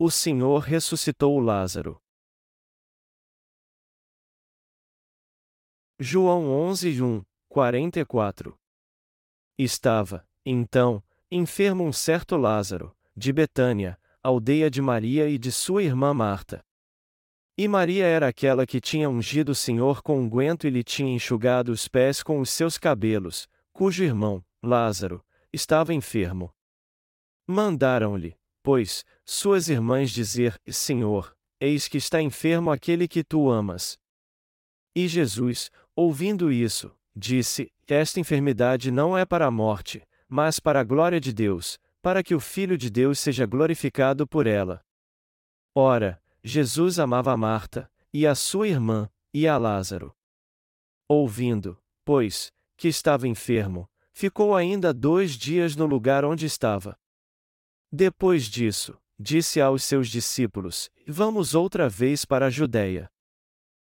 o Senhor ressuscitou Lázaro. João 11, 1, 44 Estava, então, enfermo um certo Lázaro, de Betânia, aldeia de Maria e de sua irmã Marta. E Maria era aquela que tinha ungido o Senhor com unguento um e lhe tinha enxugado os pés com os seus cabelos, cujo irmão, Lázaro, estava enfermo. Mandaram-lhe, pois, suas irmãs dizer: Senhor, eis que está enfermo aquele que tu amas. E Jesus, ouvindo isso, disse: Esta enfermidade não é para a morte, mas para a glória de Deus, para que o Filho de Deus seja glorificado por ela. Ora, Jesus amava Marta, e a sua irmã, e a Lázaro. Ouvindo, pois, que estava enfermo, ficou ainda dois dias no lugar onde estava. Depois disso, disse aos seus discípulos: Vamos outra vez para a Judéia.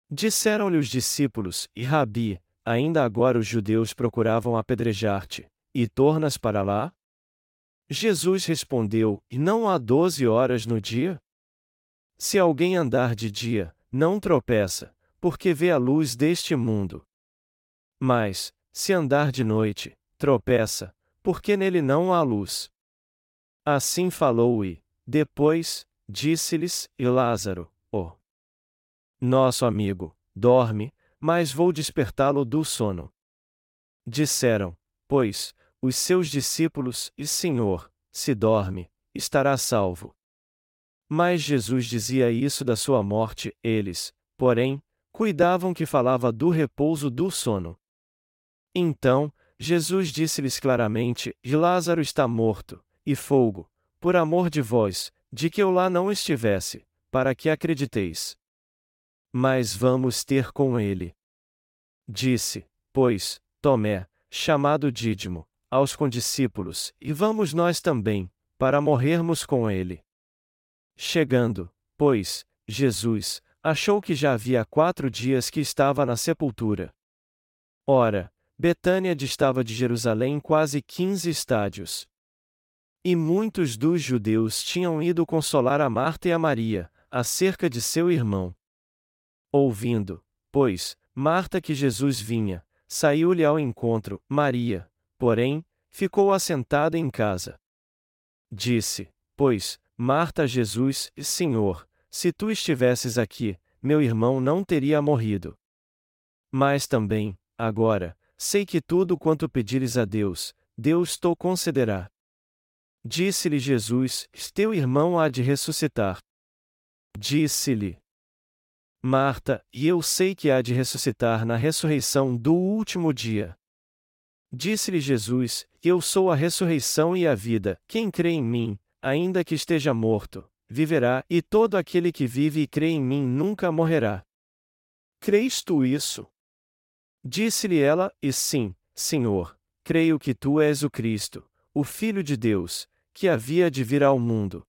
Disseram-lhe os discípulos: E Rabi, ainda agora os judeus procuravam apedrejar-te, e tornas para lá? Jesus respondeu: E não há doze horas no dia? Se alguém andar de dia, não tropeça, porque vê a luz deste mundo. Mas, se andar de noite, tropeça, porque nele não há luz. Assim falou e, depois, disse-lhes: E Lázaro, ó. Oh, nosso amigo, dorme, mas vou despertá-lo do sono. Disseram, pois, os seus discípulos: E Senhor, se dorme, estará salvo. Mas Jesus dizia isso da sua morte, eles, porém, cuidavam que falava do repouso do sono. Então, Jesus disse-lhes claramente: Lázaro está morto, e fogo, por amor de vós, de que eu lá não estivesse, para que acrediteis mas vamos ter com ele. Disse, pois, Tomé, chamado Dídimo, aos condiscípulos, e vamos nós também, para morrermos com ele. Chegando, pois, Jesus, achou que já havia quatro dias que estava na sepultura. Ora, Betânia distava de Jerusalém quase quinze estádios. E muitos dos judeus tinham ido consolar a Marta e a Maria, acerca de seu irmão. Ouvindo, pois, Marta que Jesus vinha, saiu-lhe ao encontro, Maria, porém, ficou assentada em casa. Disse, pois, Marta a Jesus: Senhor, se tu estivesses aqui, meu irmão não teria morrido. Mas também, agora, sei que tudo quanto pedires a Deus, Deus te concederá. Disse-lhe Jesus: Teu irmão há de ressuscitar. Disse-lhe: Marta, e eu sei que há de ressuscitar na ressurreição do último dia. Disse-lhe Jesus: Eu sou a ressurreição e a vida, quem crê em mim, ainda que esteja morto, viverá, e todo aquele que vive e crê em mim nunca morrerá. Crês tu isso? Disse-lhe ela: E sim, Senhor, creio que tu és o Cristo, o Filho de Deus, que havia de vir ao mundo.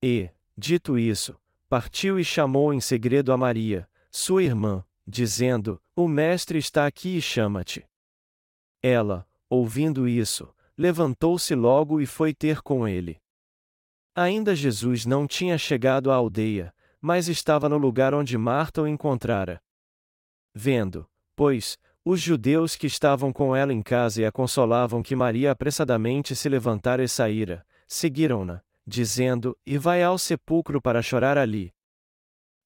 E, dito isso, partiu e chamou em segredo a Maria, sua irmã, dizendo: O Mestre está aqui e chama-te. Ela, ouvindo isso, levantou-se logo e foi ter com ele. Ainda Jesus não tinha chegado à aldeia, mas estava no lugar onde Marta o encontrara. Vendo, pois, os judeus que estavam com ela em casa e a consolavam que Maria apressadamente se levantara e saíra, seguiram-na, dizendo: E vai ao sepulcro para chorar ali.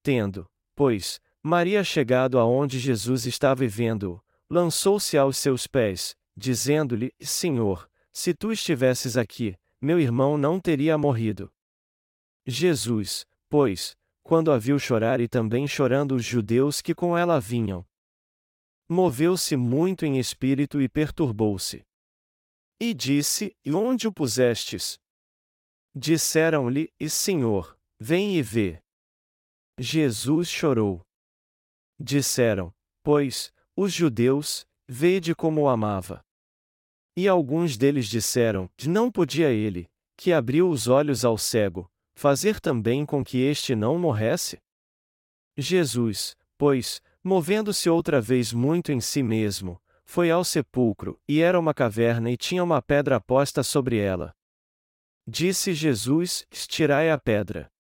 Tendo, pois, Maria chegado aonde Jesus estava vivendo, lançou-se aos seus pés, dizendo-lhe: Senhor, se tu estivesses aqui, meu irmão não teria morrido. Jesus, pois, quando a viu chorar e também chorando os judeus que com ela vinham, moveu-se muito em espírito e perturbou-se. E disse: E onde o pusestes? Disseram-lhe: E Senhor, vem e vê. Jesus chorou. Disseram, pois, os judeus: Vede como o amava. E alguns deles disseram: Não podia ele, que abriu os olhos ao cego, fazer também com que este não morresse? Jesus, pois, movendo-se outra vez muito em si mesmo, foi ao sepulcro, e era uma caverna e tinha uma pedra posta sobre ela. Disse Jesus: Estirai a pedra.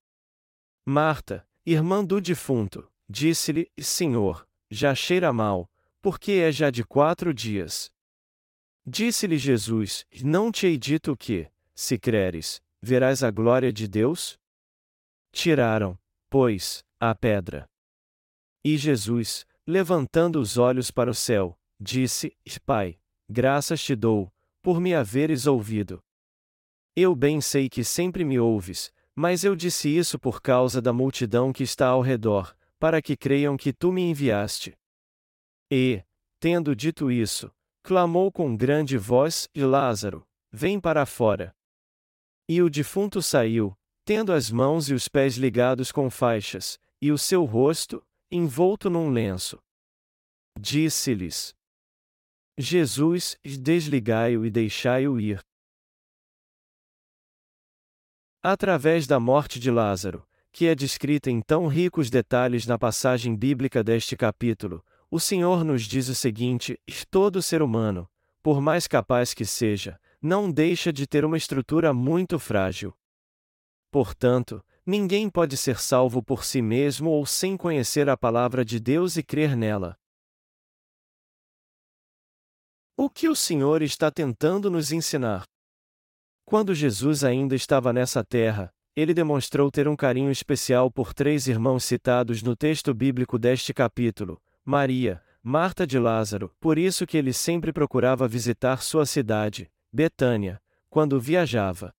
Marta, irmã do defunto, disse-lhe: Senhor, já cheira mal, porque é já de quatro dias. Disse-lhe Jesus: Não te hei dito que, se creres, verás a glória de Deus? Tiraram, pois, a pedra. E Jesus, levantando os olhos para o céu, disse: Pai, graças te dou, por me haveres ouvido. Eu bem sei que sempre me ouves, mas eu disse isso por causa da multidão que está ao redor, para que creiam que tu me enviaste. E, tendo dito isso, clamou com grande voz: Lázaro, vem para fora. E o defunto saiu, tendo as mãos e os pés ligados com faixas, e o seu rosto, envolto num lenço. Disse-lhes: Jesus, desligai-o e deixai-o ir. Através da morte de Lázaro, que é descrita em tão ricos detalhes na passagem bíblica deste capítulo, o Senhor nos diz o seguinte: todo ser humano, por mais capaz que seja, não deixa de ter uma estrutura muito frágil. Portanto, ninguém pode ser salvo por si mesmo ou sem conhecer a palavra de Deus e crer nela. O que o Senhor está tentando nos ensinar? Quando Jesus ainda estava nessa terra, ele demonstrou ter um carinho especial por três irmãos citados no texto bíblico deste capítulo: Maria, Marta de Lázaro, por isso que ele sempre procurava visitar sua cidade, Betânia, quando viajava.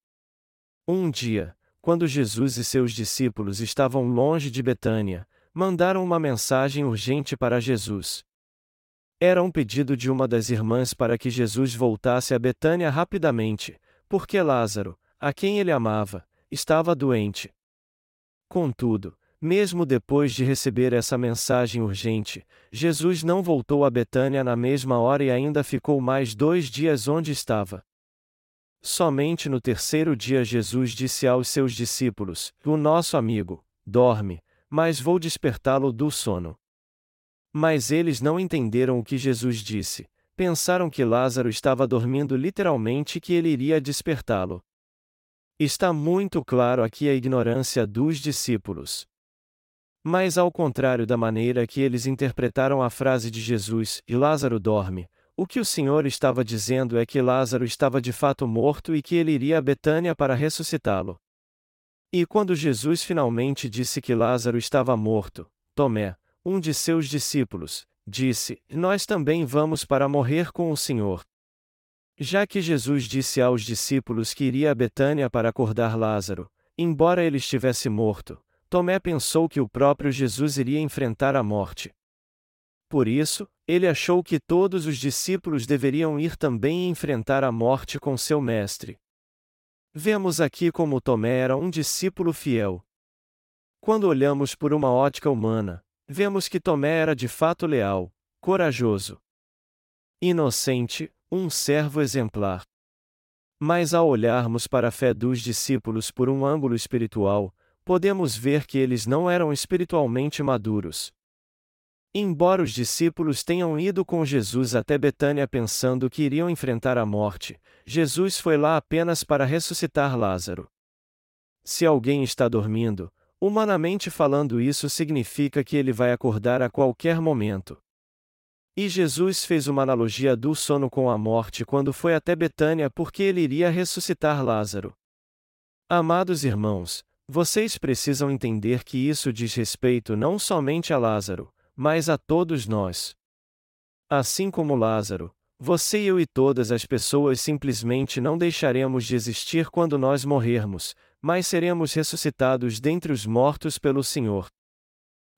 Um dia, quando Jesus e seus discípulos estavam longe de Betânia, mandaram uma mensagem urgente para Jesus. Era um pedido de uma das irmãs para que Jesus voltasse a Betânia rapidamente, porque Lázaro, a quem ele amava, estava doente. Contudo, mesmo depois de receber essa mensagem urgente, Jesus não voltou a Betânia na mesma hora e ainda ficou mais dois dias onde estava. Somente no terceiro dia Jesus disse aos seus discípulos: O nosso amigo, dorme, mas vou despertá-lo do sono. Mas eles não entenderam o que Jesus disse, pensaram que Lázaro estava dormindo literalmente que ele iria despertá-lo. Está muito claro aqui a ignorância dos discípulos. Mas ao contrário da maneira que eles interpretaram a frase de Jesus, e Lázaro dorme, o que o Senhor estava dizendo é que Lázaro estava de fato morto e que ele iria a Betânia para ressuscitá-lo. E quando Jesus finalmente disse que Lázaro estava morto, Tomé, um de seus discípulos, disse: Nós também vamos para morrer com o Senhor. Já que Jesus disse aos discípulos que iria a Betânia para acordar Lázaro, embora ele estivesse morto, Tomé pensou que o próprio Jesus iria enfrentar a morte. Por isso, ele achou que todos os discípulos deveriam ir também enfrentar a morte com seu mestre. Vemos aqui como Tomé era um discípulo fiel. Quando olhamos por uma ótica humana, vemos que Tomé era de fato leal, corajoso, inocente, um servo exemplar. Mas ao olharmos para a fé dos discípulos por um ângulo espiritual, podemos ver que eles não eram espiritualmente maduros. Embora os discípulos tenham ido com Jesus até Betânia pensando que iriam enfrentar a morte, Jesus foi lá apenas para ressuscitar Lázaro. Se alguém está dormindo, Humanamente falando, isso significa que ele vai acordar a qualquer momento. E Jesus fez uma analogia do sono com a morte quando foi até Betânia porque ele iria ressuscitar Lázaro. Amados irmãos, vocês precisam entender que isso diz respeito não somente a Lázaro, mas a todos nós. Assim como Lázaro, você e eu e todas as pessoas simplesmente não deixaremos de existir quando nós morrermos, mas seremos ressuscitados dentre os mortos pelo Senhor.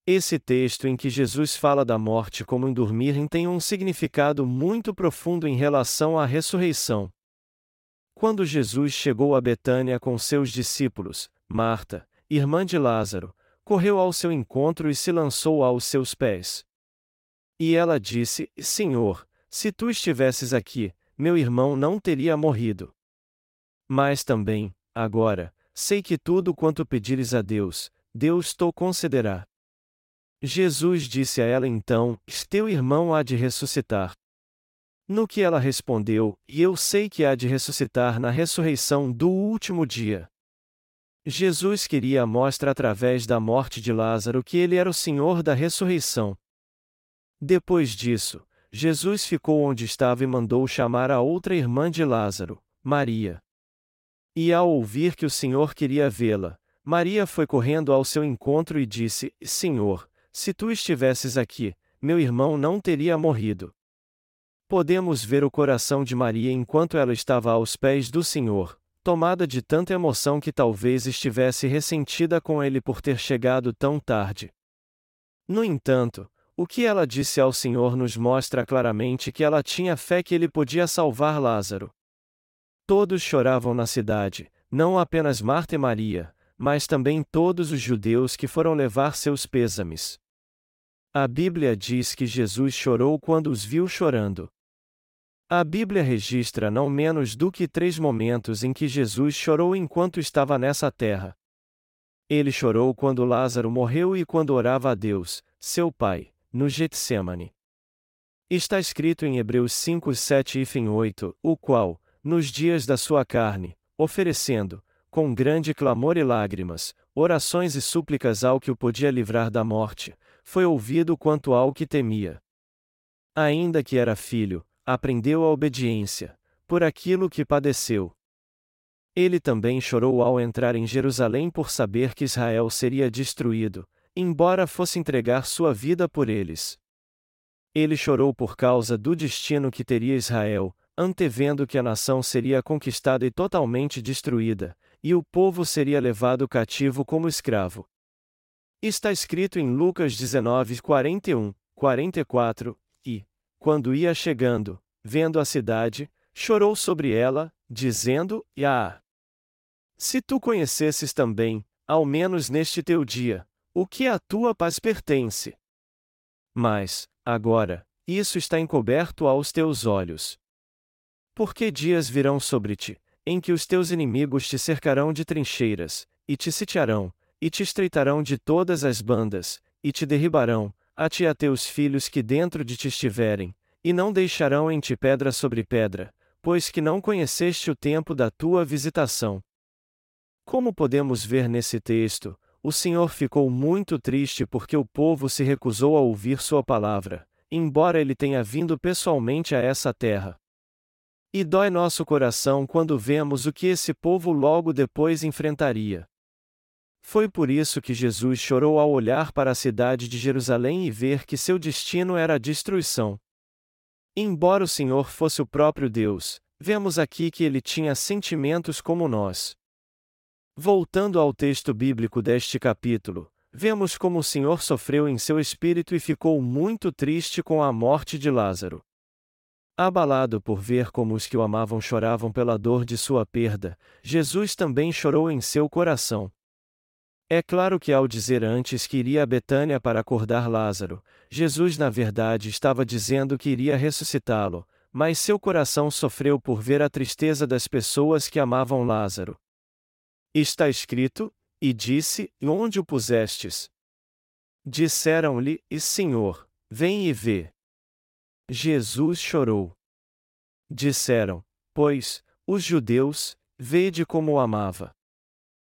Esse texto em que Jesus fala da morte como em dormir tem um significado muito profundo em relação à ressurreição. Quando Jesus chegou a Betânia com seus discípulos, Marta, irmã de Lázaro, correu ao seu encontro e se lançou aos seus pés. E ela disse: Senhor, se tu estivesses aqui, meu irmão não teria morrido. Mas também, agora, Sei que tudo quanto pedires a Deus, Deus te concederá. Jesus disse a ela então: Teu irmão há de ressuscitar. No que ela respondeu: E eu sei que há de ressuscitar na ressurreição do último dia. Jesus queria mostrar através da morte de Lázaro que ele era o Senhor da ressurreição. Depois disso, Jesus ficou onde estava e mandou chamar a outra irmã de Lázaro, Maria. E ao ouvir que o Senhor queria vê-la, Maria foi correndo ao seu encontro e disse: Senhor, se tu estivesses aqui, meu irmão não teria morrido. Podemos ver o coração de Maria enquanto ela estava aos pés do Senhor, tomada de tanta emoção que talvez estivesse ressentida com ele por ter chegado tão tarde. No entanto, o que ela disse ao Senhor nos mostra claramente que ela tinha fé que ele podia salvar Lázaro. Todos choravam na cidade, não apenas Marta e Maria, mas também todos os judeus que foram levar seus pêsames. A Bíblia diz que Jesus chorou quando os viu chorando. A Bíblia registra não menos do que três momentos em que Jesus chorou enquanto estava nessa terra. Ele chorou quando Lázaro morreu e quando orava a Deus, seu Pai no Getsemane. Está escrito em Hebreus 5, 7 e fim 8, o qual, nos dias da sua carne, oferecendo, com grande clamor e lágrimas, orações e súplicas ao que o podia livrar da morte, foi ouvido quanto ao que temia. Ainda que era filho, aprendeu a obediência, por aquilo que padeceu. Ele também chorou ao entrar em Jerusalém por saber que Israel seria destruído, embora fosse entregar sua vida por eles. Ele chorou por causa do destino que teria Israel, antevendo que a nação seria conquistada e totalmente destruída, e o povo seria levado cativo como escravo. Está escrito em Lucas 19, 41, 44, e, quando ia chegando, vendo a cidade, chorou sobre ela, dizendo: Ah! Se tu conhecesses também, ao menos neste teu dia, o que à tua paz pertence. Mas, agora, isso está encoberto aos teus olhos. Porque dias virão sobre ti, em que os teus inimigos te cercarão de trincheiras, e te sitiarão, e te estreitarão de todas as bandas, e te derribarão, a ti e a teus filhos que dentro de ti estiverem, e não deixarão em ti pedra sobre pedra, pois que não conheceste o tempo da tua visitação. Como podemos ver nesse texto, o Senhor ficou muito triste porque o povo se recusou a ouvir sua palavra, embora ele tenha vindo pessoalmente a essa terra. E dói nosso coração quando vemos o que esse povo logo depois enfrentaria. Foi por isso que Jesus chorou ao olhar para a cidade de Jerusalém e ver que seu destino era a destruição. Embora o Senhor fosse o próprio Deus, vemos aqui que ele tinha sentimentos como nós. Voltando ao texto bíblico deste capítulo, vemos como o Senhor sofreu em seu espírito e ficou muito triste com a morte de Lázaro. Abalado por ver como os que o amavam choravam pela dor de sua perda, Jesus também chorou em seu coração. É claro que ao dizer antes que iria a Betânia para acordar Lázaro, Jesus na verdade estava dizendo que iria ressuscitá-lo, mas seu coração sofreu por ver a tristeza das pessoas que amavam Lázaro. Está escrito: E disse: Onde o pusestes? Disseram-lhe: E Senhor, vem e vê. Jesus chorou. Disseram, pois, os judeus, vede como o amava.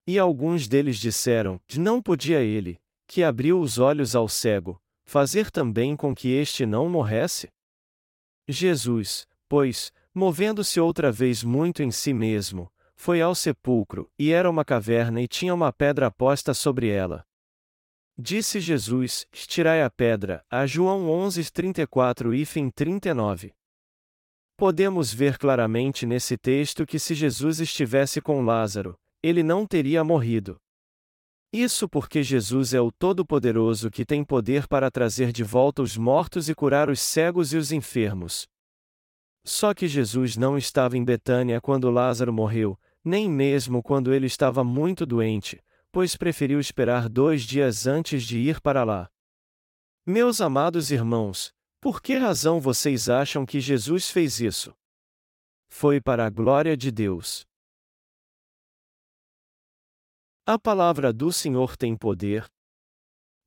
E alguns deles disseram: Não podia ele, que abriu os olhos ao cego, fazer também com que este não morresse? Jesus, pois, movendo-se outra vez muito em si mesmo, foi ao sepulcro, e era uma caverna e tinha uma pedra posta sobre ela. Disse Jesus: Tirai a pedra, a João 11, 34 e fim 39. Podemos ver claramente nesse texto que se Jesus estivesse com Lázaro, ele não teria morrido. Isso porque Jesus é o Todo-Poderoso que tem poder para trazer de volta os mortos e curar os cegos e os enfermos. Só que Jesus não estava em Betânia quando Lázaro morreu, nem mesmo quando ele estava muito doente, pois preferiu esperar dois dias antes de ir para lá. Meus amados irmãos, por que razão vocês acham que Jesus fez isso? Foi para a glória de Deus. A palavra do Senhor tem poder.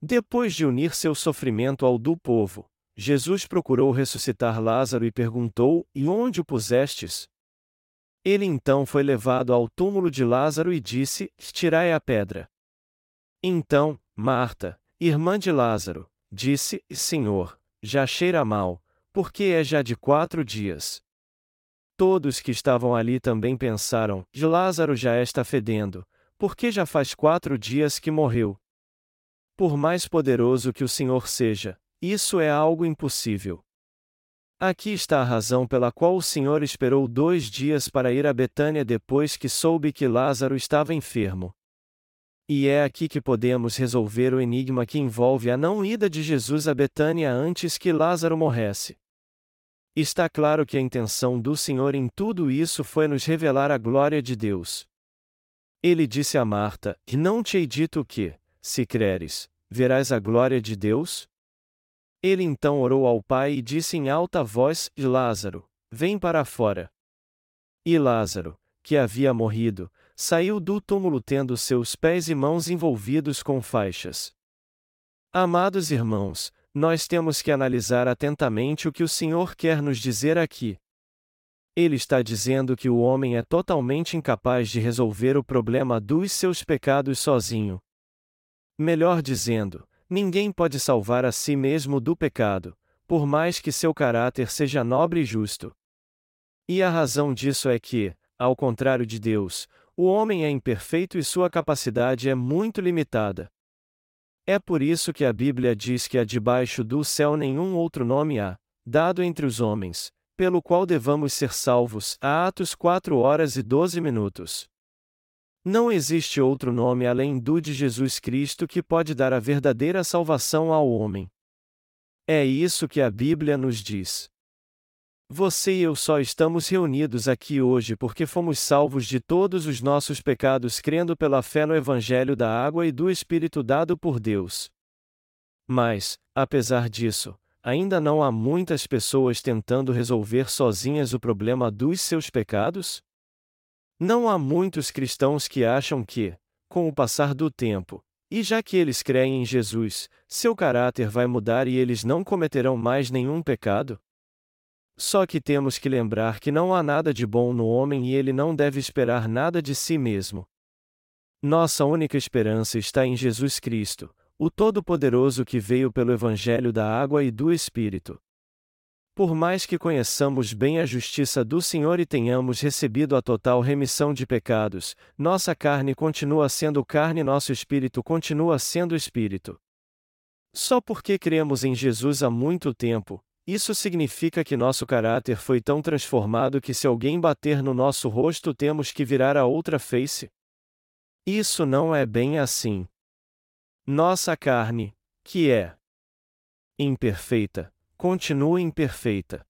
Depois de unir seu sofrimento ao do povo, Jesus procurou ressuscitar Lázaro e perguntou: E onde o pusestes? Ele então foi levado ao túmulo de Lázaro e disse: Tirai a pedra. Então, Marta, irmã de Lázaro, disse: Senhor, já cheira mal, porque é já de quatro dias. Todos que estavam ali também pensaram: Lázaro já está fedendo, porque já faz quatro dias que morreu. Por mais poderoso que o Senhor seja, isso é algo impossível. Aqui está a razão pela qual o Senhor esperou dois dias para ir a Betânia depois que soube que Lázaro estava enfermo. E é aqui que podemos resolver o enigma que envolve a não ida de Jesus a Betânia antes que Lázaro morresse. Está claro que a intenção do Senhor em tudo isso foi nos revelar a glória de Deus. Ele disse a Marta: não te hei dito que, se creres, verás a glória de Deus? Ele então orou ao Pai e disse em alta voz: Lázaro, vem para fora. E Lázaro, que havia morrido, saiu do túmulo tendo seus pés e mãos envolvidos com faixas. Amados irmãos, nós temos que analisar atentamente o que o Senhor quer nos dizer aqui. Ele está dizendo que o homem é totalmente incapaz de resolver o problema dos seus pecados sozinho. Melhor dizendo, ninguém pode salvar a si mesmo do pecado, por mais que seu caráter seja nobre e justo. E a razão disso é que, ao contrário de Deus, o homem é imperfeito e sua capacidade é muito limitada. É por isso que a Bíblia diz que há debaixo do céu nenhum outro nome há, dado entre os homens, pelo qual devamos ser salvos. Atos 4 horas e 12 minutos. Não existe outro nome além do de Jesus Cristo que pode dar a verdadeira salvação ao homem. É isso que a Bíblia nos diz. Você e eu só estamos reunidos aqui hoje porque fomos salvos de todos os nossos pecados crendo pela fé no Evangelho da água e do Espírito dado por Deus. Mas, apesar disso, ainda não há muitas pessoas tentando resolver sozinhas o problema dos seus pecados? Não há muitos cristãos que acham que, com o passar do tempo, e já que eles creem em Jesus, seu caráter vai mudar e eles não cometerão mais nenhum pecado? Só que temos que lembrar que não há nada de bom no homem e ele não deve esperar nada de si mesmo. Nossa única esperança está em Jesus Cristo, o Todo-Poderoso que veio pelo Evangelho da Água e do Espírito. Por mais que conheçamos bem a justiça do Senhor e tenhamos recebido a total remissão de pecados, nossa carne continua sendo carne e nosso espírito continua sendo espírito. Só porque cremos em Jesus há muito tempo, isso significa que nosso caráter foi tão transformado que se alguém bater no nosso rosto temos que virar a outra face? Isso não é bem assim. Nossa carne, que é imperfeita, continua imperfeita.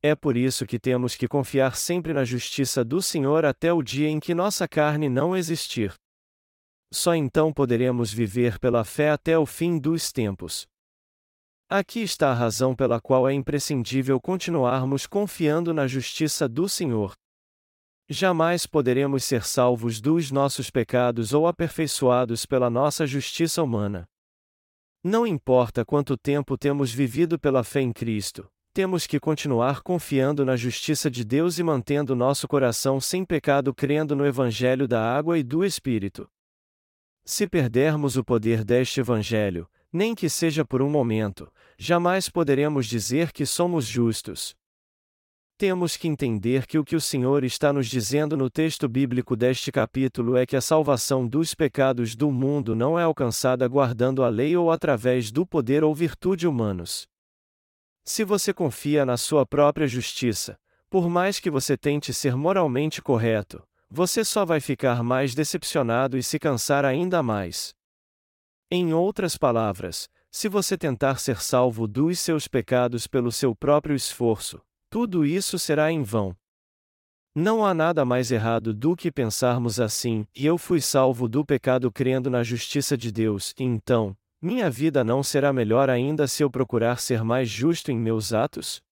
É por isso que temos que confiar sempre na justiça do Senhor até o dia em que nossa carne não existir. Só então poderemos viver pela fé até o fim dos tempos. Aqui está a razão pela qual é imprescindível continuarmos confiando na justiça do Senhor. Jamais poderemos ser salvos dos nossos pecados ou aperfeiçoados pela nossa justiça humana. Não importa quanto tempo temos vivido pela fé em Cristo, temos que continuar confiando na justiça de Deus e mantendo nosso coração sem pecado crendo no Evangelho da água e do Espírito. Se perdermos o poder deste Evangelho, nem que seja por um momento, jamais poderemos dizer que somos justos. Temos que entender que o que o Senhor está nos dizendo no texto bíblico deste capítulo é que a salvação dos pecados do mundo não é alcançada guardando a lei ou através do poder ou virtude humanos. Se você confia na sua própria justiça, por mais que você tente ser moralmente correto, você só vai ficar mais decepcionado e se cansar ainda mais. Em outras palavras, se você tentar ser salvo dos seus pecados pelo seu próprio esforço, tudo isso será em vão. Não há nada mais errado do que pensarmos assim, e eu fui salvo do pecado crendo na justiça de Deus, então, minha vida não será melhor ainda se eu procurar ser mais justo em meus atos?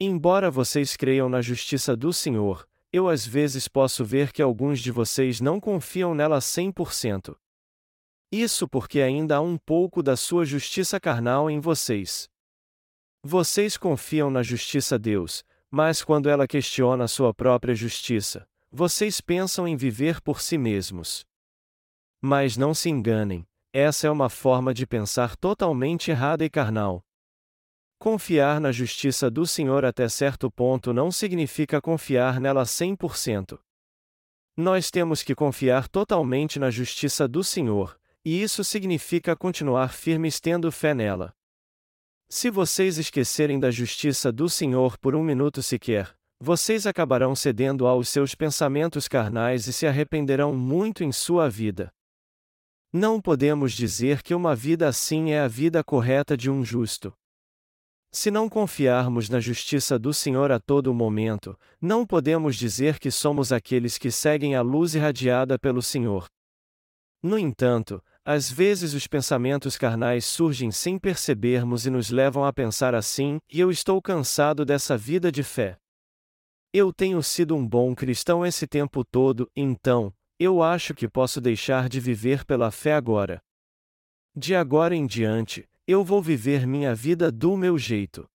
Embora vocês creiam na justiça do Senhor, eu às vezes posso ver que alguns de vocês não confiam nela 100%. Isso porque ainda há um pouco da sua justiça carnal em vocês. Vocês confiam na justiça Deus, mas quando ela questiona sua própria justiça, vocês pensam em viver por si mesmos. Mas não se enganem, essa é uma forma de pensar totalmente errada e carnal. Confiar na justiça do Senhor até certo ponto não significa confiar nela 100%. Nós temos que confiar totalmente na justiça do Senhor, e isso significa continuar firmes tendo fé nela. Se vocês esquecerem da justiça do Senhor por um minuto sequer, vocês acabarão cedendo aos seus pensamentos carnais e se arrependerão muito em sua vida. Não podemos dizer que uma vida assim é a vida correta de um justo. Se não confiarmos na justiça do Senhor a todo momento, não podemos dizer que somos aqueles que seguem a luz irradiada pelo Senhor. No entanto, às vezes os pensamentos carnais surgem sem percebermos e nos levam a pensar assim: e eu estou cansado dessa vida de fé. Eu tenho sido um bom cristão esse tempo todo, então, eu acho que posso deixar de viver pela fé agora. De agora em diante, eu vou viver minha vida do meu jeito.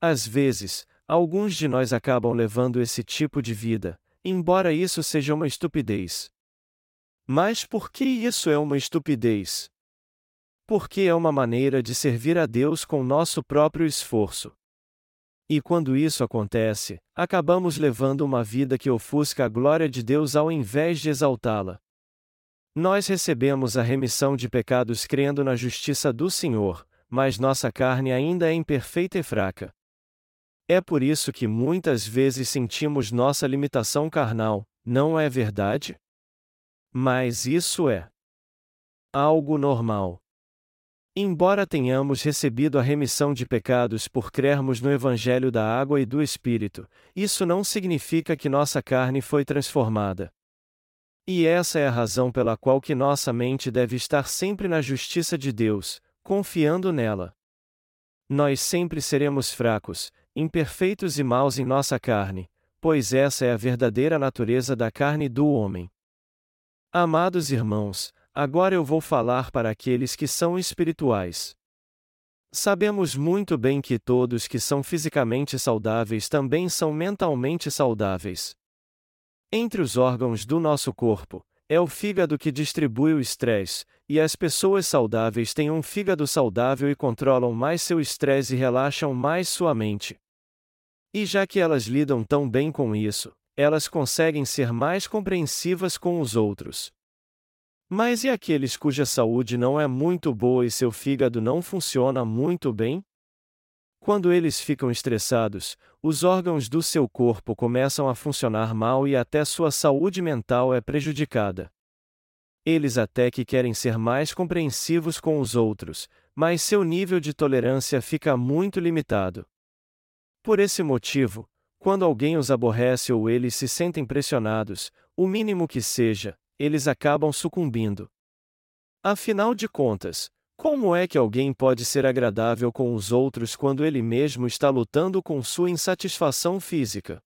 Às vezes, alguns de nós acabam levando esse tipo de vida, embora isso seja uma estupidez. Mas por que isso é uma estupidez? Porque é uma maneira de servir a Deus com nosso próprio esforço. E quando isso acontece, acabamos levando uma vida que ofusca a glória de Deus ao invés de exaltá-la. Nós recebemos a remissão de pecados crendo na justiça do Senhor, mas nossa carne ainda é imperfeita e fraca. É por isso que muitas vezes sentimos nossa limitação carnal, não é verdade? Mas isso é algo normal. Embora tenhamos recebido a remissão de pecados por crermos no Evangelho da Água e do Espírito, isso não significa que nossa carne foi transformada. E essa é a razão pela qual que nossa mente deve estar sempre na justiça de Deus, confiando nela. Nós sempre seremos fracos, imperfeitos e maus em nossa carne, pois essa é a verdadeira natureza da carne do homem. Amados irmãos, agora eu vou falar para aqueles que são espirituais. Sabemos muito bem que todos que são fisicamente saudáveis também são mentalmente saudáveis. Entre os órgãos do nosso corpo, é o fígado que distribui o estresse, e as pessoas saudáveis têm um fígado saudável e controlam mais seu estresse e relaxam mais sua mente. E já que elas lidam tão bem com isso, elas conseguem ser mais compreensivas com os outros. Mas e aqueles cuja saúde não é muito boa e seu fígado não funciona muito bem? Quando eles ficam estressados, os órgãos do seu corpo começam a funcionar mal e até sua saúde mental é prejudicada. Eles até que querem ser mais compreensivos com os outros, mas seu nível de tolerância fica muito limitado. Por esse motivo, quando alguém os aborrece ou eles se sentem pressionados, o mínimo que seja, eles acabam sucumbindo. Afinal de contas, como é que alguém pode ser agradável com os outros quando ele mesmo está lutando com sua insatisfação física?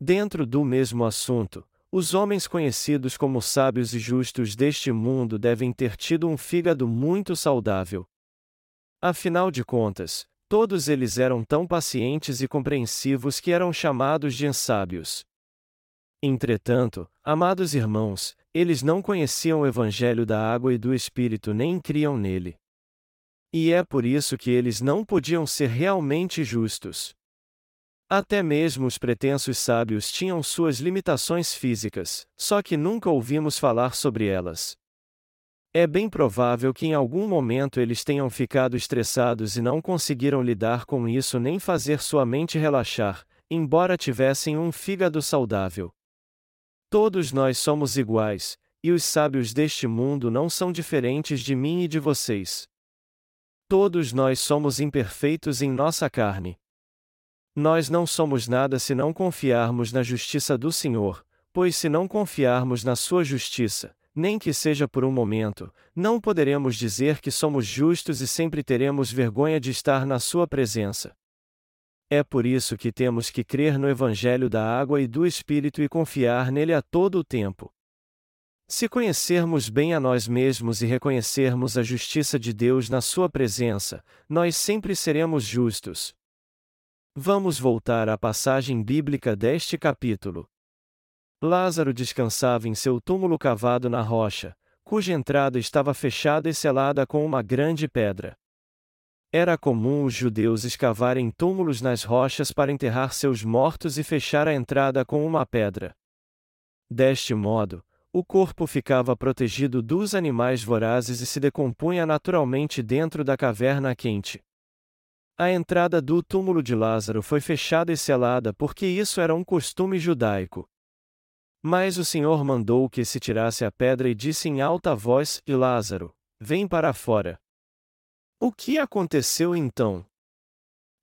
Dentro do mesmo assunto, os homens conhecidos como sábios e justos deste mundo devem ter tido um fígado muito saudável. Afinal de contas, Todos eles eram tão pacientes e compreensivos que eram chamados de sábios. Entretanto, amados irmãos, eles não conheciam o Evangelho da água e do Espírito nem criam nele. E é por isso que eles não podiam ser realmente justos. Até mesmo os pretensos sábios tinham suas limitações físicas, só que nunca ouvimos falar sobre elas. É bem provável que em algum momento eles tenham ficado estressados e não conseguiram lidar com isso nem fazer sua mente relaxar, embora tivessem um fígado saudável. Todos nós somos iguais, e os sábios deste mundo não são diferentes de mim e de vocês. Todos nós somos imperfeitos em nossa carne. Nós não somos nada se não confiarmos na justiça do Senhor, pois se não confiarmos na sua justiça, nem que seja por um momento, não poderemos dizer que somos justos e sempre teremos vergonha de estar na Sua presença. É por isso que temos que crer no Evangelho da água e do Espírito e confiar nele a todo o tempo. Se conhecermos bem a nós mesmos e reconhecermos a justiça de Deus na Sua presença, nós sempre seremos justos. Vamos voltar à passagem bíblica deste capítulo. Lázaro descansava em seu túmulo cavado na rocha, cuja entrada estava fechada e selada com uma grande pedra. Era comum os judeus escavarem túmulos nas rochas para enterrar seus mortos e fechar a entrada com uma pedra. Deste modo, o corpo ficava protegido dos animais vorazes e se decompunha naturalmente dentro da caverna quente. A entrada do túmulo de Lázaro foi fechada e selada porque isso era um costume judaico. Mas o Senhor mandou que se tirasse a pedra e disse em alta voz: E Lázaro, vem para fora. O que aconteceu então?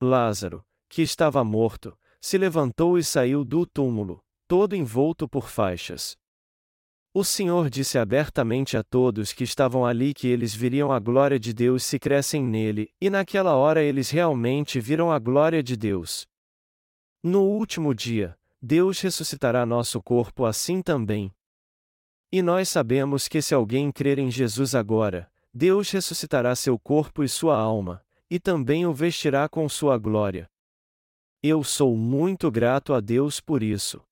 Lázaro, que estava morto, se levantou e saiu do túmulo, todo envolto por faixas. O Senhor disse abertamente a todos que estavam ali que eles viriam a glória de Deus se crescem nele, e naquela hora eles realmente viram a glória de Deus. No último dia, Deus ressuscitará nosso corpo assim também. E nós sabemos que se alguém crer em Jesus agora, Deus ressuscitará seu corpo e sua alma, e também o vestirá com sua glória. Eu sou muito grato a Deus por isso.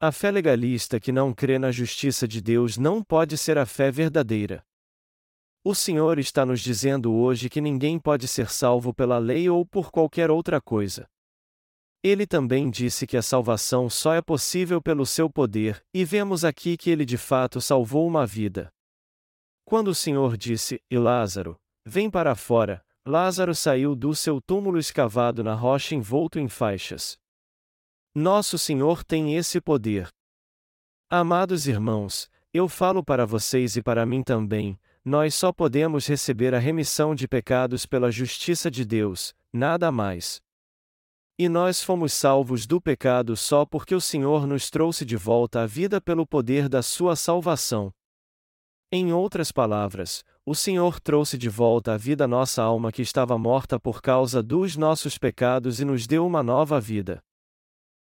A fé legalista que não crê na justiça de Deus não pode ser a fé verdadeira. O Senhor está nos dizendo hoje que ninguém pode ser salvo pela lei ou por qualquer outra coisa. Ele também disse que a salvação só é possível pelo seu poder, e vemos aqui que ele de fato salvou uma vida. Quando o Senhor disse: E Lázaro, vem para fora, Lázaro saiu do seu túmulo escavado na rocha envolto em faixas. Nosso Senhor tem esse poder. Amados irmãos, eu falo para vocês e para mim também, nós só podemos receber a remissão de pecados pela justiça de Deus, nada mais. E nós fomos salvos do pecado só porque o Senhor nos trouxe de volta à vida pelo poder da sua salvação. Em outras palavras, o Senhor trouxe de volta à vida nossa alma que estava morta por causa dos nossos pecados e nos deu uma nova vida.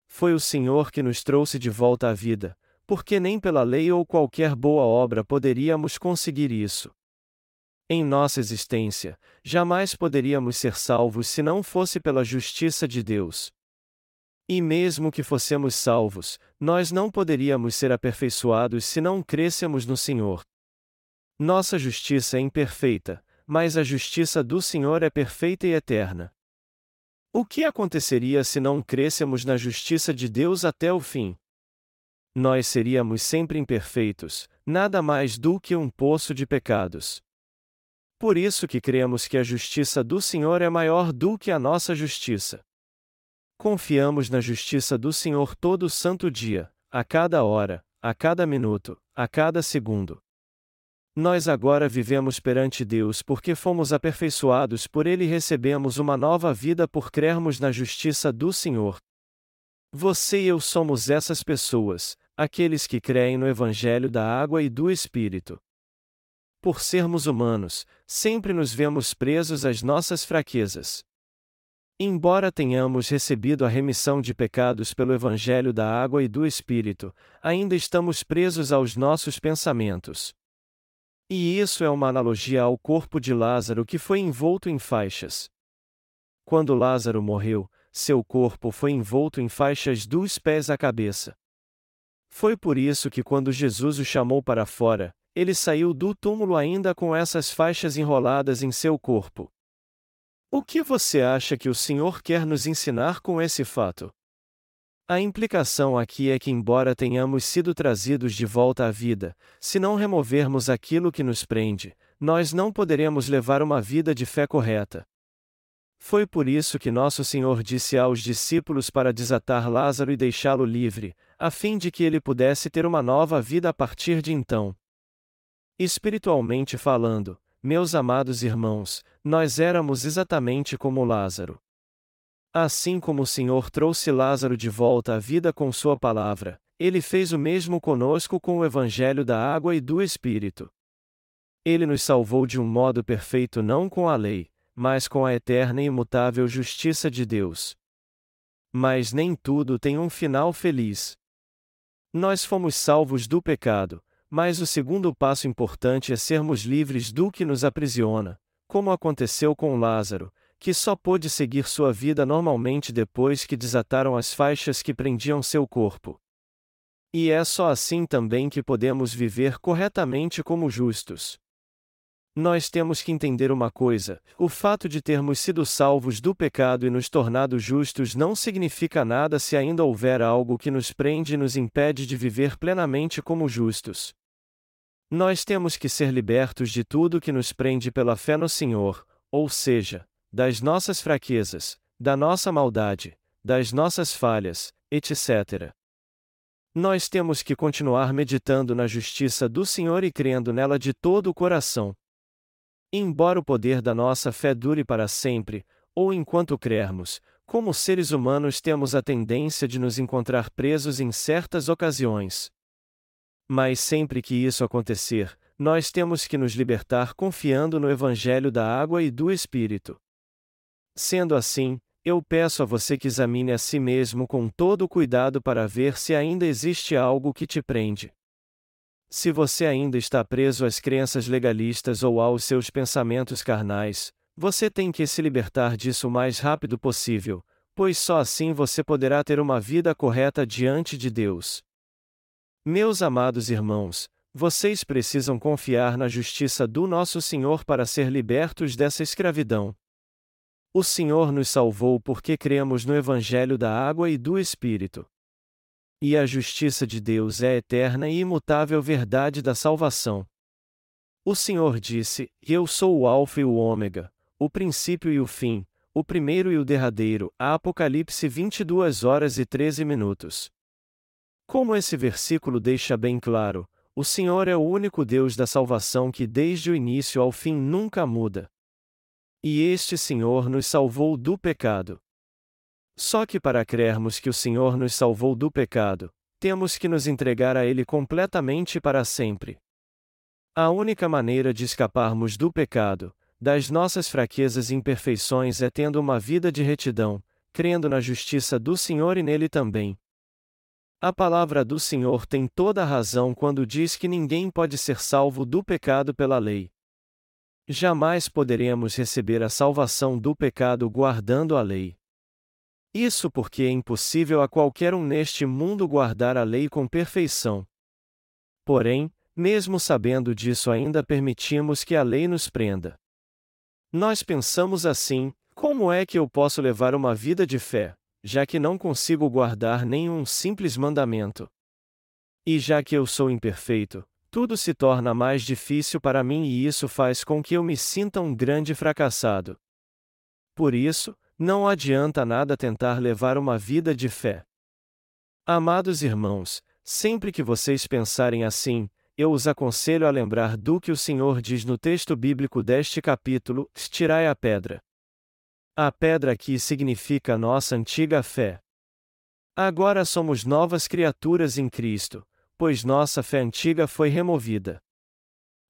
Foi o Senhor que nos trouxe de volta à vida, porque nem pela lei ou qualquer boa obra poderíamos conseguir isso. Em nossa existência, jamais poderíamos ser salvos se não fosse pela justiça de Deus. E mesmo que fossemos salvos, nós não poderíamos ser aperfeiçoados se não crêssemos no Senhor. Nossa justiça é imperfeita, mas a justiça do Senhor é perfeita e eterna. O que aconteceria se não crêssemos na justiça de Deus até o fim? Nós seríamos sempre imperfeitos, nada mais do que um poço de pecados. Por isso que cremos que a justiça do Senhor é maior do que a nossa justiça. Confiamos na justiça do Senhor todo santo dia, a cada hora, a cada minuto, a cada segundo. Nós agora vivemos perante Deus porque fomos aperfeiçoados por Ele e recebemos uma nova vida por crermos na justiça do Senhor. Você e eu somos essas pessoas, aqueles que creem no Evangelho da água e do Espírito. Por sermos humanos, sempre nos vemos presos às nossas fraquezas. Embora tenhamos recebido a remissão de pecados pelo Evangelho da água e do Espírito, ainda estamos presos aos nossos pensamentos. E isso é uma analogia ao corpo de Lázaro que foi envolto em faixas. Quando Lázaro morreu, seu corpo foi envolto em faixas dos pés à cabeça. Foi por isso que, quando Jesus o chamou para fora, ele saiu do túmulo ainda com essas faixas enroladas em seu corpo. O que você acha que o Senhor quer nos ensinar com esse fato? A implicação aqui é que, embora tenhamos sido trazidos de volta à vida, se não removermos aquilo que nos prende, nós não poderemos levar uma vida de fé correta. Foi por isso que nosso Senhor disse aos discípulos para desatar Lázaro e deixá-lo livre, a fim de que ele pudesse ter uma nova vida a partir de então. Espiritualmente falando, meus amados irmãos, nós éramos exatamente como Lázaro. Assim como o Senhor trouxe Lázaro de volta à vida com Sua palavra, ele fez o mesmo conosco com o Evangelho da água e do Espírito. Ele nos salvou de um modo perfeito não com a lei, mas com a eterna e imutável justiça de Deus. Mas nem tudo tem um final feliz. Nós fomos salvos do pecado, mas o segundo passo importante é sermos livres do que nos aprisiona, como aconteceu com Lázaro, que só pôde seguir sua vida normalmente depois que desataram as faixas que prendiam seu corpo. E é só assim também que podemos viver corretamente como justos. Nós temos que entender uma coisa: o fato de termos sido salvos do pecado e nos tornado justos não significa nada se ainda houver algo que nos prende e nos impede de viver plenamente como justos. Nós temos que ser libertos de tudo que nos prende pela fé no Senhor, ou seja, das nossas fraquezas, da nossa maldade, das nossas falhas, etc. Nós temos que continuar meditando na justiça do Senhor e crendo nela de todo o coração. Embora o poder da nossa fé dure para sempre, ou enquanto crermos, como seres humanos temos a tendência de nos encontrar presos em certas ocasiões. Mas sempre que isso acontecer, nós temos que nos libertar confiando no Evangelho da água e do Espírito. Sendo assim, eu peço a você que examine a si mesmo com todo o cuidado para ver se ainda existe algo que te prende. Se você ainda está preso às crenças legalistas ou aos seus pensamentos carnais, você tem que se libertar disso o mais rápido possível, pois só assim você poderá ter uma vida correta diante de Deus. Meus amados irmãos, vocês precisam confiar na justiça do nosso Senhor para ser libertos dessa escravidão. O Senhor nos salvou porque cremos no Evangelho da Água e do Espírito. E a justiça de Deus é a eterna e imutável verdade da salvação. O Senhor disse: Eu sou o Alfa e o Ômega, o princípio e o fim, o primeiro e o derradeiro. Apocalipse 22 horas e 13 minutos. Como esse versículo deixa bem claro, o Senhor é o único Deus da salvação que desde o início ao fim nunca muda. E este Senhor nos salvou do pecado. Só que para crermos que o Senhor nos salvou do pecado, temos que nos entregar a Ele completamente para sempre. A única maneira de escaparmos do pecado, das nossas fraquezas e imperfeições é tendo uma vida de retidão, crendo na justiça do Senhor e nele também, a palavra do Senhor tem toda a razão quando diz que ninguém pode ser salvo do pecado pela lei. Jamais poderemos receber a salvação do pecado guardando a lei. Isso porque é impossível a qualquer um neste mundo guardar a lei com perfeição. Porém, mesmo sabendo disso, ainda permitimos que a lei nos prenda. Nós pensamos assim: como é que eu posso levar uma vida de fé? já que não consigo guardar nenhum simples mandamento. E já que eu sou imperfeito, tudo se torna mais difícil para mim e isso faz com que eu me sinta um grande fracassado. Por isso, não adianta nada tentar levar uma vida de fé. Amados irmãos, sempre que vocês pensarem assim, eu os aconselho a lembrar do que o Senhor diz no texto bíblico deste capítulo: Tirai a pedra. A pedra aqui significa nossa antiga fé. Agora somos novas criaturas em Cristo, pois nossa fé antiga foi removida.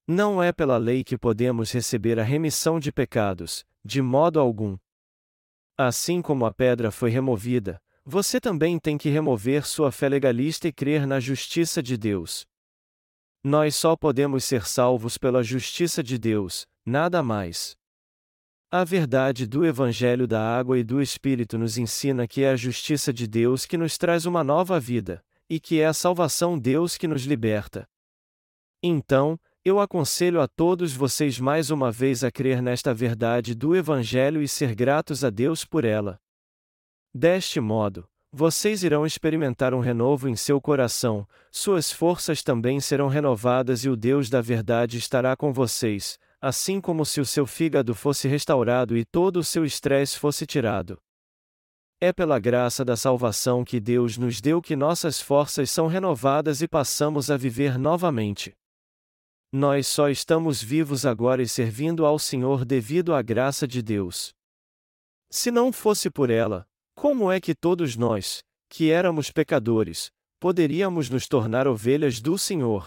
Não é pela lei que podemos receber a remissão de pecados, de modo algum. Assim como a pedra foi removida, você também tem que remover sua fé legalista e crer na justiça de Deus. Nós só podemos ser salvos pela justiça de Deus, nada mais. A verdade do Evangelho da Água e do Espírito nos ensina que é a justiça de Deus que nos traz uma nova vida, e que é a salvação Deus que nos liberta. Então, eu aconselho a todos vocês mais uma vez a crer nesta verdade do Evangelho e ser gratos a Deus por ela. Deste modo, vocês irão experimentar um renovo em seu coração, suas forças também serão renovadas e o Deus da verdade estará com vocês, assim como se o seu fígado fosse restaurado e todo o seu estresse fosse tirado. É pela graça da salvação que Deus nos deu que nossas forças são renovadas e passamos a viver novamente. Nós só estamos vivos agora e servindo ao Senhor devido à graça de Deus. Se não fosse por ela, como é que todos nós, que éramos pecadores, poderíamos nos tornar ovelhas do Senhor?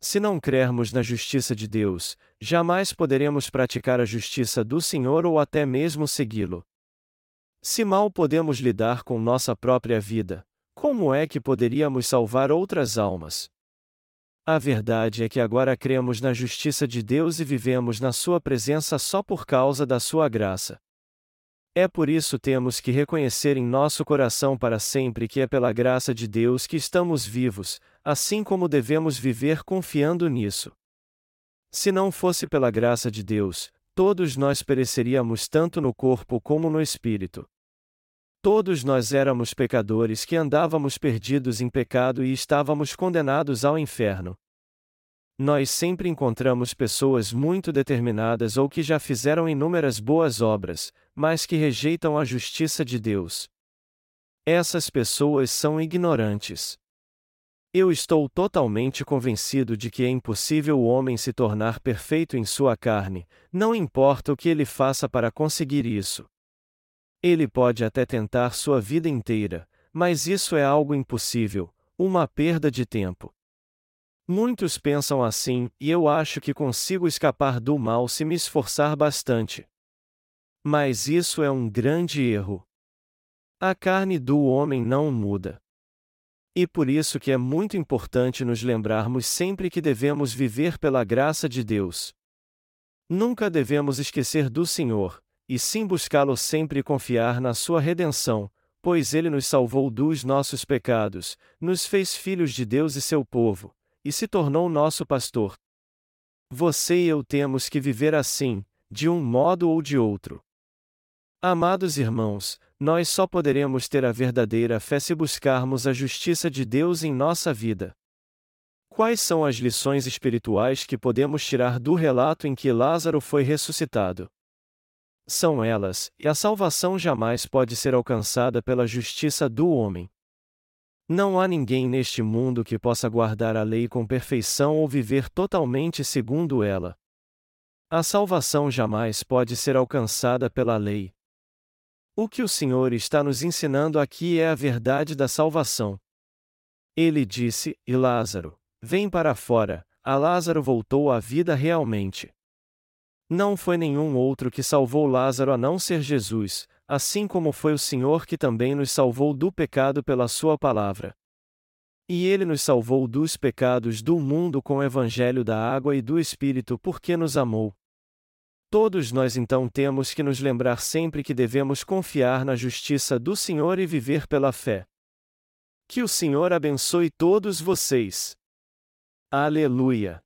Se não crermos na justiça de Deus, jamais poderemos praticar a justiça do Senhor ou até mesmo segui-lo. Se mal podemos lidar com nossa própria vida, como é que poderíamos salvar outras almas? A verdade é que agora cremos na justiça de Deus e vivemos na Sua presença só por causa da Sua graça. É por isso temos que reconhecer em nosso coração para sempre que é pela graça de Deus que estamos vivos, assim como devemos viver confiando nisso. Se não fosse pela graça de Deus, todos nós pereceríamos tanto no corpo como no espírito. Todos nós éramos pecadores que andávamos perdidos em pecado e estávamos condenados ao inferno. Nós sempre encontramos pessoas muito determinadas ou que já fizeram inúmeras boas obras, mas que rejeitam a justiça de Deus. Essas pessoas são ignorantes. Eu estou totalmente convencido de que é impossível o homem se tornar perfeito em sua carne, não importa o que ele faça para conseguir isso. Ele pode até tentar sua vida inteira, mas isso é algo impossível, uma perda de tempo. Muitos pensam assim, e eu acho que consigo escapar do mal se me esforçar bastante. Mas isso é um grande erro. A carne do homem não muda. E por isso que é muito importante nos lembrarmos sempre que devemos viver pela graça de Deus. Nunca devemos esquecer do Senhor, e sim buscá-lo sempre e confiar na sua redenção, pois ele nos salvou dos nossos pecados, nos fez filhos de Deus e seu povo, e se tornou nosso pastor. Você e eu temos que viver assim, de um modo ou de outro. Amados irmãos, nós só poderemos ter a verdadeira fé se buscarmos a justiça de Deus em nossa vida. Quais são as lições espirituais que podemos tirar do relato em que Lázaro foi ressuscitado? São elas, e a salvação jamais pode ser alcançada pela justiça do homem. Não há ninguém neste mundo que possa guardar a lei com perfeição ou viver totalmente segundo ela. A salvação jamais pode ser alcançada pela lei. O que o Senhor está nos ensinando aqui é a verdade da salvação. Ele disse: E Lázaro, vem para fora. A Lázaro voltou à vida realmente. Não foi nenhum outro que salvou Lázaro a não ser Jesus, assim como foi o Senhor que também nos salvou do pecado pela Sua palavra. E Ele nos salvou dos pecados do mundo com o Evangelho da água e do Espírito porque nos amou. Todos nós então temos que nos lembrar sempre que devemos confiar na justiça do Senhor e viver pela fé. Que o Senhor abençoe todos vocês. Aleluia!